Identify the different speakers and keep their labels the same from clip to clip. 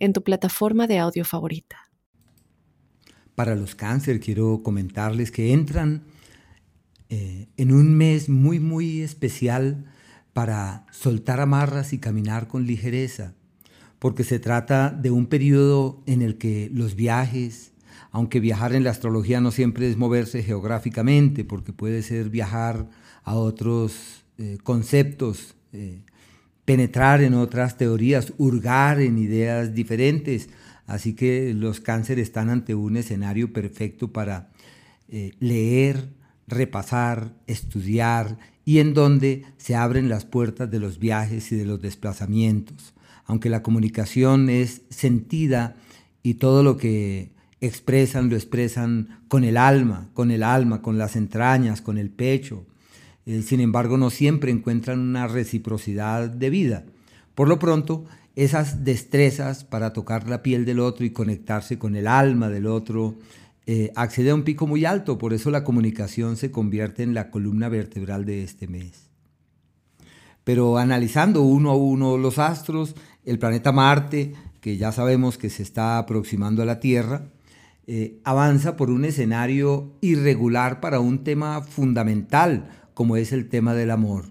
Speaker 1: en tu plataforma de audio favorita.
Speaker 2: Para los cáncer quiero comentarles que entran eh, en un mes muy muy especial para soltar amarras y caminar con ligereza, porque se trata de un periodo en el que los viajes, aunque viajar en la astrología no siempre es moverse geográficamente, porque puede ser viajar a otros eh, conceptos eh, penetrar en otras teorías, hurgar en ideas diferentes. Así que los cánceres están ante un escenario perfecto para eh, leer, repasar, estudiar y en donde se abren las puertas de los viajes y de los desplazamientos. Aunque la comunicación es sentida y todo lo que expresan lo expresan con el alma, con el alma, con las entrañas, con el pecho, eh, sin embargo no siempre encuentran una reciprocidad de vida. Por lo pronto, esas destrezas para tocar la piel del otro y conectarse con el alma del otro eh, accede a un pico muy alto, por eso la comunicación se convierte en la columna vertebral de este mes. Pero analizando uno a uno los astros, el planeta Marte, que ya sabemos que se está aproximando a la Tierra, eh, avanza por un escenario irregular para un tema fundamental, como es el tema del amor.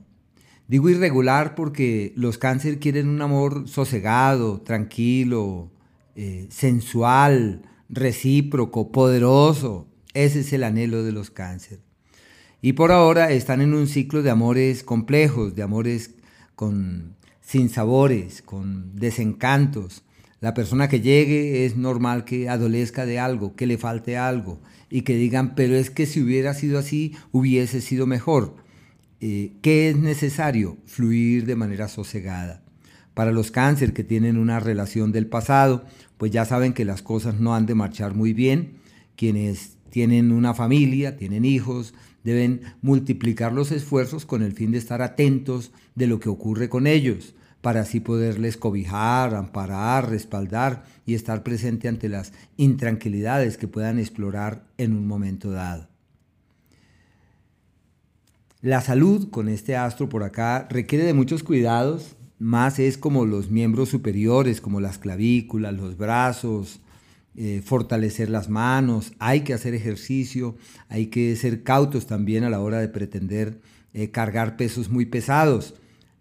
Speaker 2: Digo irregular porque los cáncer quieren un amor sosegado, tranquilo, eh, sensual, recíproco, poderoso. Ese es el anhelo de los cáncer. Y por ahora están en un ciclo de amores complejos, de amores con sin sabores, con desencantos. La persona que llegue es normal que adolezca de algo, que le falte algo y que digan, pero es que si hubiera sido así, hubiese sido mejor. Eh, ¿Qué es necesario? Fluir de manera sosegada. Para los cáncer que tienen una relación del pasado, pues ya saben que las cosas no han de marchar muy bien. Quienes tienen una familia, tienen hijos, deben multiplicar los esfuerzos con el fin de estar atentos de lo que ocurre con ellos para así poderles cobijar, amparar, respaldar y estar presente ante las intranquilidades que puedan explorar en un momento dado. La salud con este astro por acá requiere de muchos cuidados, más es como los miembros superiores, como las clavículas, los brazos, eh, fortalecer las manos, hay que hacer ejercicio, hay que ser cautos también a la hora de pretender eh, cargar pesos muy pesados.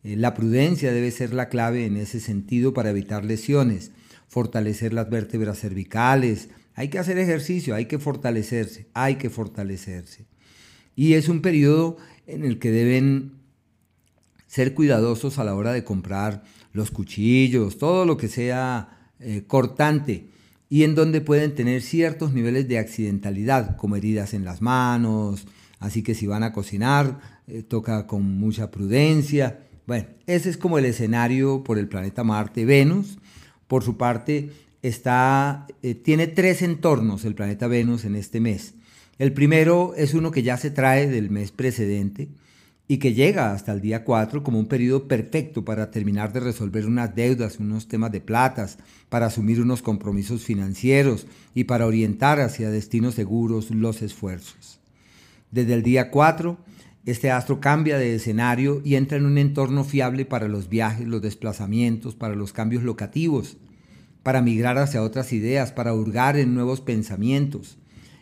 Speaker 2: Eh, la prudencia debe ser la clave en ese sentido para evitar lesiones, fortalecer las vértebras cervicales, hay que hacer ejercicio, hay que fortalecerse, hay que fortalecerse. Y es un periodo en el que deben ser cuidadosos a la hora de comprar los cuchillos, todo lo que sea eh, cortante y en donde pueden tener ciertos niveles de accidentalidad, como heridas en las manos, así que si van a cocinar, eh, toca con mucha prudencia bueno, ese es como el escenario por el planeta Marte. Venus, por su parte, está, eh, tiene tres entornos el planeta Venus en este mes. El primero es uno que ya se trae del mes precedente y que llega hasta el día 4 como un periodo perfecto para terminar de resolver unas deudas, unos temas de platas, para asumir unos compromisos financieros y para orientar hacia destinos seguros los esfuerzos. Desde el día 4 este astro cambia de escenario y entra en un entorno fiable para los viajes, los desplazamientos, para los cambios locativos, para migrar hacia otras ideas, para hurgar en nuevos pensamientos.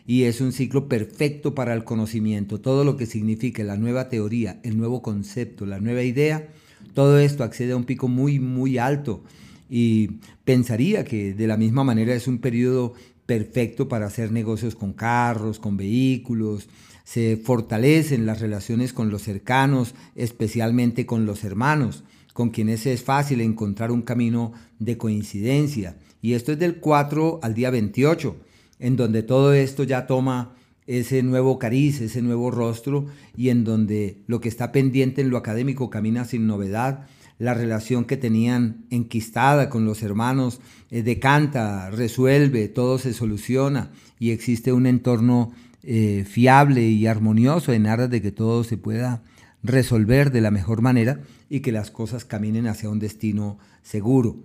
Speaker 2: Y es un ciclo perfecto para el conocimiento. Todo lo que signifique la nueva teoría, el nuevo concepto, la nueva idea, todo esto accede a un pico muy, muy alto. Y pensaría que de la misma manera es un periodo perfecto para hacer negocios con carros, con vehículos, se fortalecen las relaciones con los cercanos, especialmente con los hermanos, con quienes es fácil encontrar un camino de coincidencia. Y esto es del 4 al día 28, en donde todo esto ya toma ese nuevo cariz, ese nuevo rostro, y en donde lo que está pendiente en lo académico camina sin novedad, la relación que tenían enquistada con los hermanos eh, decanta, resuelve, todo se soluciona y existe un entorno eh, fiable y armonioso en aras de que todo se pueda resolver de la mejor manera y que las cosas caminen hacia un destino seguro.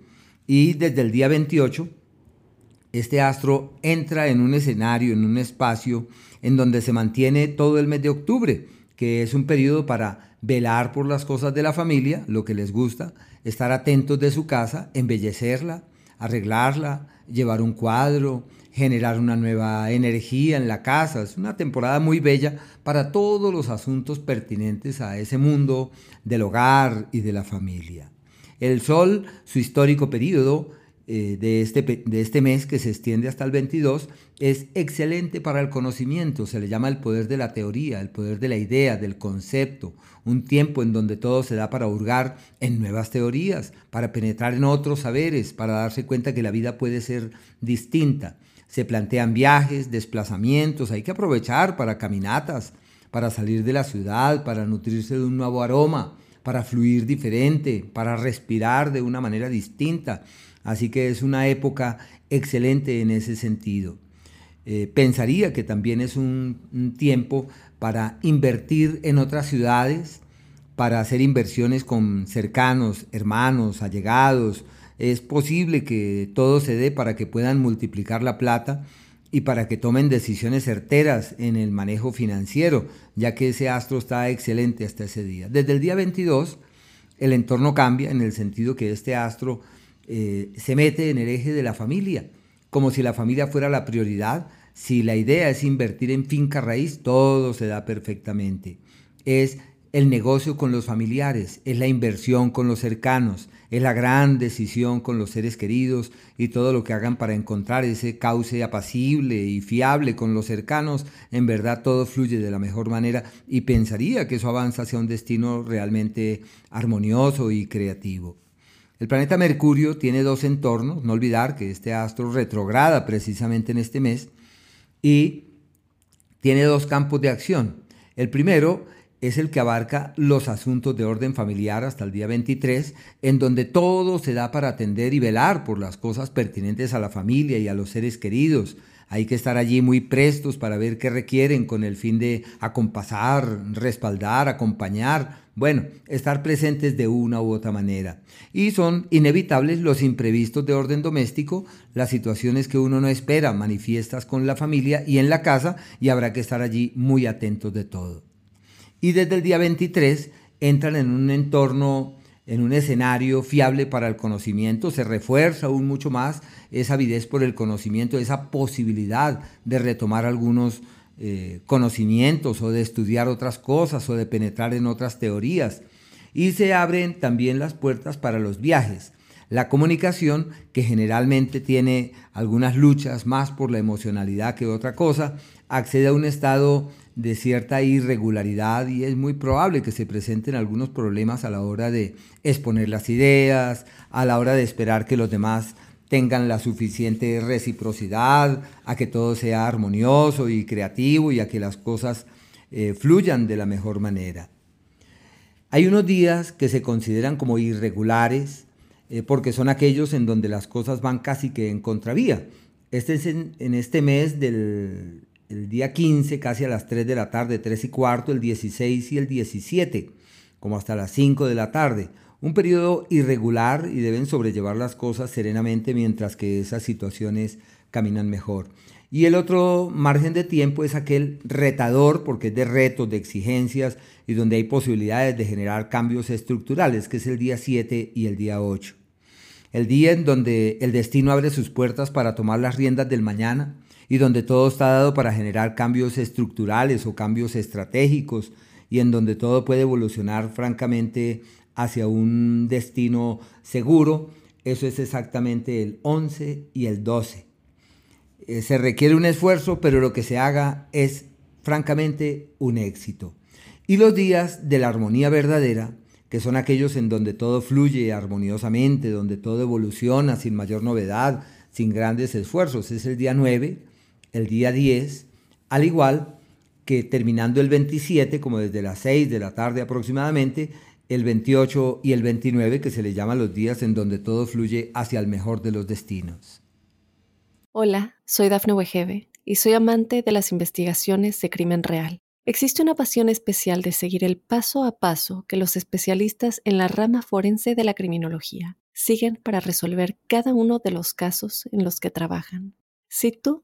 Speaker 2: Y desde el día 28, este astro entra en un escenario, en un espacio en donde se mantiene todo el mes de octubre, que es un periodo para velar por las cosas de la familia, lo que les gusta, estar atentos de su casa, embellecerla, arreglarla, llevar un cuadro, generar una nueva energía en la casa. Es una temporada muy bella para todos los asuntos pertinentes a ese mundo del hogar y de la familia. El Sol, su histórico periodo eh, de, este, de este mes que se extiende hasta el 22, es excelente para el conocimiento. Se le llama el poder de la teoría, el poder de la idea, del concepto. Un tiempo en donde todo se da para hurgar en nuevas teorías, para penetrar en otros saberes, para darse cuenta que la vida puede ser distinta se plantean viajes, desplazamientos, hay que aprovechar para caminatas, para salir de la ciudad, para nutrirse de un nuevo aroma, para fluir diferente, para respirar de una manera distinta. Así que es una época excelente en ese sentido. Eh, pensaría que también es un tiempo para invertir en otras ciudades, para hacer inversiones con cercanos, hermanos, allegados, es posible que todo se dé para que puedan multiplicar la plata y para que tomen decisiones certeras en el manejo financiero, ya que ese astro está excelente hasta ese día. Desde el día 22, el entorno cambia en el sentido que este astro eh, se mete en el eje de la familia, como si la familia fuera la prioridad. Si la idea es invertir en finca raíz, todo se da perfectamente. Es el negocio con los familiares, es la inversión con los cercanos, es la gran decisión con los seres queridos y todo lo que hagan para encontrar ese cauce apacible y fiable con los cercanos, en verdad todo fluye de la mejor manera y pensaría que eso avanza hacia un destino realmente armonioso y creativo. El planeta Mercurio tiene dos entornos, no olvidar que este astro retrograda precisamente en este mes y tiene dos campos de acción. El primero es el que abarca los asuntos de orden familiar hasta el día 23, en donde todo se da para atender y velar por las cosas pertinentes a la familia y a los seres queridos. Hay que estar allí muy prestos para ver qué requieren con el fin de acompasar, respaldar, acompañar, bueno, estar presentes de una u otra manera. Y son inevitables los imprevistos de orden doméstico, las situaciones que uno no espera manifiestas con la familia y en la casa, y habrá que estar allí muy atentos de todo y desde el día 23 entran en un entorno, en un escenario fiable para el conocimiento, se refuerza aún mucho más esa avidez por el conocimiento, esa posibilidad de retomar algunos eh, conocimientos o de estudiar otras cosas o de penetrar en otras teorías. Y se abren también las puertas para los viajes. La comunicación, que generalmente tiene algunas luchas más por la emocionalidad que otra cosa, accede a un estado de cierta irregularidad y es muy probable que se presenten algunos problemas a la hora de exponer las ideas, a la hora de esperar que los demás tengan la suficiente reciprocidad, a que todo sea armonioso y creativo y a que las cosas eh, fluyan de la mejor manera. Hay unos días que se consideran como irregulares eh, porque son aquellos en donde las cosas van casi que en contravía. Este es en este mes del el día 15 casi a las 3 de la tarde, 3 y cuarto, el 16 y el 17, como hasta las 5 de la tarde. Un periodo irregular y deben sobrellevar las cosas serenamente mientras que esas situaciones caminan mejor. Y el otro margen de tiempo es aquel retador, porque es de retos, de exigencias y donde hay posibilidades de generar cambios estructurales, que es el día 7 y el día 8. El día en donde el destino abre sus puertas para tomar las riendas del mañana, y donde todo está dado para generar cambios estructurales o cambios estratégicos y en donde todo puede evolucionar francamente hacia un destino seguro, eso es exactamente el 11 y el 12. Eh, se requiere un esfuerzo, pero lo que se haga es francamente un éxito. Y los días de la armonía verdadera, que son aquellos en donde todo fluye armoniosamente, donde todo evoluciona sin mayor novedad, sin grandes esfuerzos, es el día 9, el día 10, al igual que terminando el 27, como desde las 6 de la tarde aproximadamente, el 28 y el 29, que se le llama los días en donde todo fluye hacia el mejor de los destinos.
Speaker 1: Hola, soy Dafne Wegebe y soy amante de las investigaciones de crimen real. Existe una pasión especial de seguir el paso a paso que los especialistas en la rama forense de la criminología siguen para resolver cada uno de los casos en los que trabajan. Si tú,